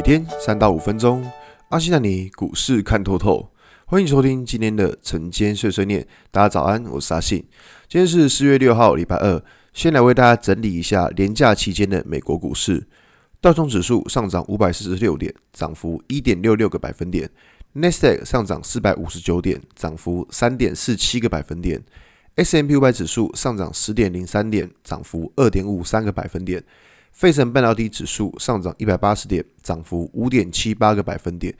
每天三到五分钟，阿信带你股市看透透。欢迎收听今天的晨间碎碎念。大家早安，我是阿信。今天是四月六号，礼拜二。先来为大家整理一下连假期间的美国股市。道琼指数上涨五百四十六点，涨幅一点六六个百分点。纳斯达克上涨四百五十九点，涨幅三点四七个百分点。S M P 五百指数上涨十点零三点，涨幅二点五三个百分点。费城半导体指数上涨一百八十点，涨幅五点七八个百分点。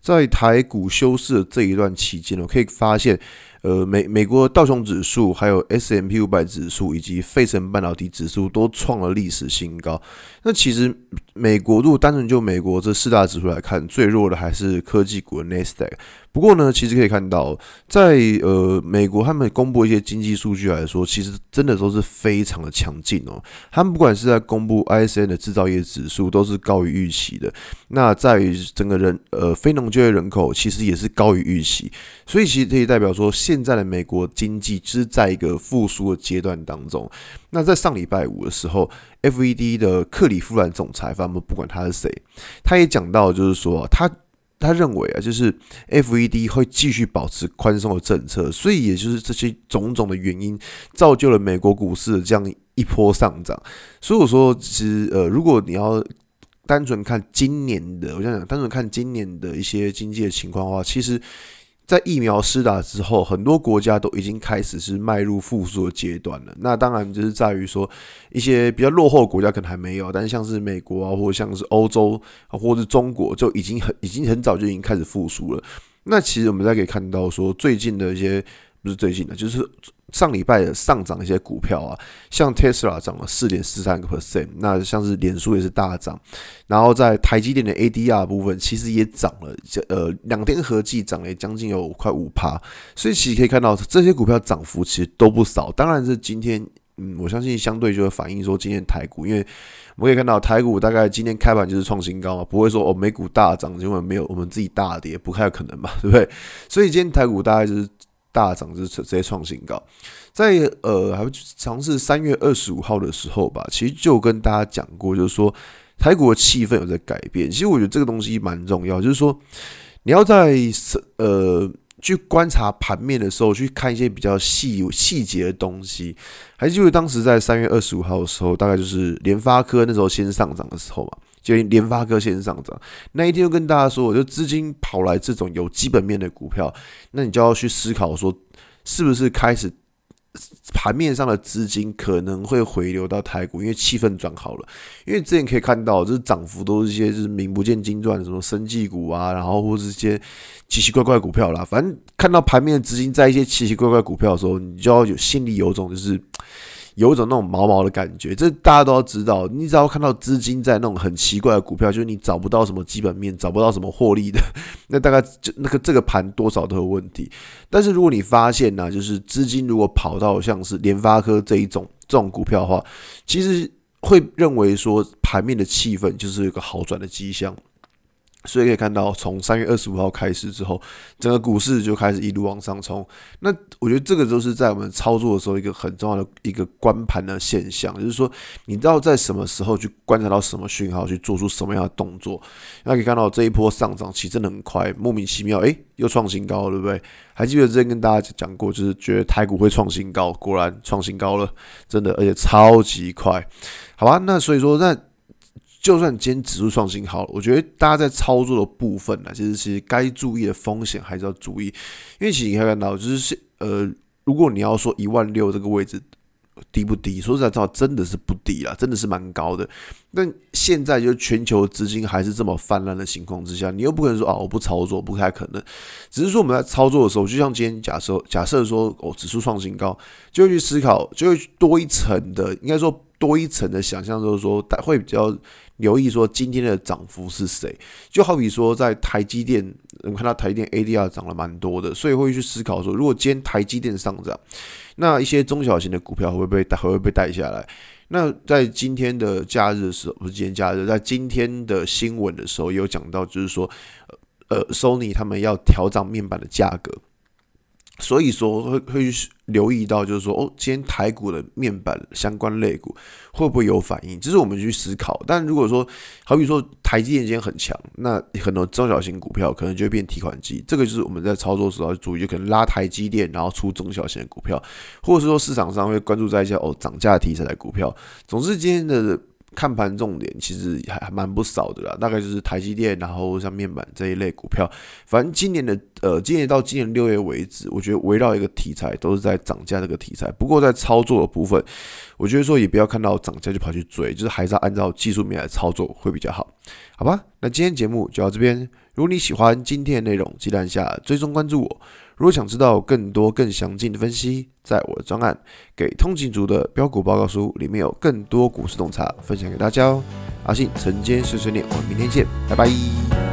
在台股休市这一段期间，我可以发现，呃，美美国道琼指数、还有 S M P 五百指数以及费城半导体指数都创了历史新高。那其实美国如果单纯就美国这四大指数来看，最弱的还是科技股 Nasdaq。不过呢，其实可以看到，在呃美国他们公布一些经济数据来说，其实真的都是非常的强劲哦。他们不管是在公布 ISM 的制造业指数，都是高于预期的。那在于整个人呃非农就业人口，其实也是高于预期。所以其实可以代表说，现现在的美国经济就是在一个复苏的阶段当中。那在上礼拜五的时候，FED 的克里夫兰总裁，反正不管他是谁，他也讲到，就是说他。他认为啊，就是 FED 会继续保持宽松的政策，所以也就是这些种种的原因，造就了美国股市的这样一波上涨。所以我说，其实呃，如果你要单纯看今年的，我想想，单纯看今年的一些经济的情况的话，其实。在疫苗施打之后，很多国家都已经开始是迈入复苏的阶段了。那当然就是在于说，一些比较落后的国家可能还没有，但是像是美国啊，或者像是欧洲啊，或者是中国，就已经很已经很早就已经开始复苏了。那其实我们再可以看到说，最近的一些。不是最近的，就是上礼拜的上涨一些股票啊，像 Tesla 涨了四点四三个 percent，那像是脸书也是大涨，然后在台积电的 ADR 部分其实也涨了，呃，两天合计涨了将近有快五趴，所以其实可以看到这些股票涨幅其实都不少。当然是今天，嗯，我相信相对就会反映说今天台股，因为我们可以看到台股大概今天开盘就是创新高嘛，不会说哦美股大涨，因为没有我们自己大跌，不太可能嘛，对不对？所以今天台股大概就是。大涨就是直接创新高，在呃，还尝试三月二十五号的时候吧，其实就跟大家讲过，就是说台股的气氛有在改变。其实我觉得这个东西蛮重要，就是说你要在呃去观察盘面的时候，去看一些比较细细节的东西。还记得当时在三月二十五号的时候，大概就是联发科那时候先上涨的时候嘛。就联发科先上涨，那一天就跟大家说，我就资金跑来这种有基本面的股票，那你就要去思考说，是不是开始盘面上的资金可能会回流到台股，因为气氛转好了。因为之前可以看到，就是涨幅都是一些就是名不见经传的什么生技股啊，然后或是一些奇奇怪怪股票啦。反正看到盘面的资金在一些奇奇怪怪股票的时候，你就要有心里有种就是。有一种那种毛毛的感觉，这大家都要知道。你只要看到资金在那种很奇怪的股票，就是你找不到什么基本面，找不到什么获利的，那大概就那个这个盘多少都有问题。但是如果你发现呢、就是资金如果跑到像是联发科这一种这种股票的话，其实会认为说盘面的气氛就是一个好转的迹象。所以可以看到，从三月二十五号开始之后，整个股市就开始一路往上冲。那我觉得这个都是在我们操作的时候一个很重要的一个观盘的现象，就是说你知道在什么时候去观察到什么讯号，去做出什么样的动作。那可以看到这一波上涨其实真的很快，莫名其妙，诶，又创新高了，对不对？还记得之前跟大家讲过，就是觉得台股会创新高，果然创新高了，真的，而且超级快。好吧，那所以说那。就算今天指数创新好了，我觉得大家在操作的部分呢，其实其实该注意的风险还是要注意，因为其实你可以看到，就是呃，如果你要说一万六这个位置低不低，说实在话，真的是不低啦，真的是蛮高的。但现在就全球资金还是这么泛滥的情况之下，你又不可能说啊，我不操作，不太可能。只是说我们在操作的时候，就像今天假设假设说哦，指数创新高，就会去思考，就会多一层的，应该说多一层的想象，就是说会比较。留意说今天的涨幅是谁？就好比说在台积电，我们看到台积电 ADR 涨了蛮多的，所以会去思考说，如果今天台积电上涨，那一些中小型的股票会不会带，会不会被带下来？那在今天的假日的时候，不是今天假日，在今天的新闻的时候有讲到，就是说，呃，Sony 他们要调涨面板的价格。所以说会会留意到，就是说哦，今天台股的面板相关类股会不会有反应？这是我们去思考。但如果说，好比说台积电今天很强，那很多中小型股票可能就会变提款机。这个就是我们在操作时候要注意，就可能拉台积电，然后出中小型的股票，或者是说市场上会关注在一些哦涨价题材的股票。总之今天的。看盘重点其实还还蛮不少的啦，大概就是台积电，然后像面板这一类股票。反正今年的呃，今年到今年六月为止，我觉得围绕一个题材都是在涨价这个题材。不过在操作的部分，我觉得说也不要看到涨价就跑去追，就是还是要按照技术面来操作会比较好，好吧？那今天节目就到这边。如果你喜欢今天的内容，记得按下追踪关注我。如果想知道更多更详尽的分析，在我的专案《给通勤族的标股报告书》里面有更多股市洞察分享给大家哦。阿信晨间碎碎念，我们明天见，拜拜。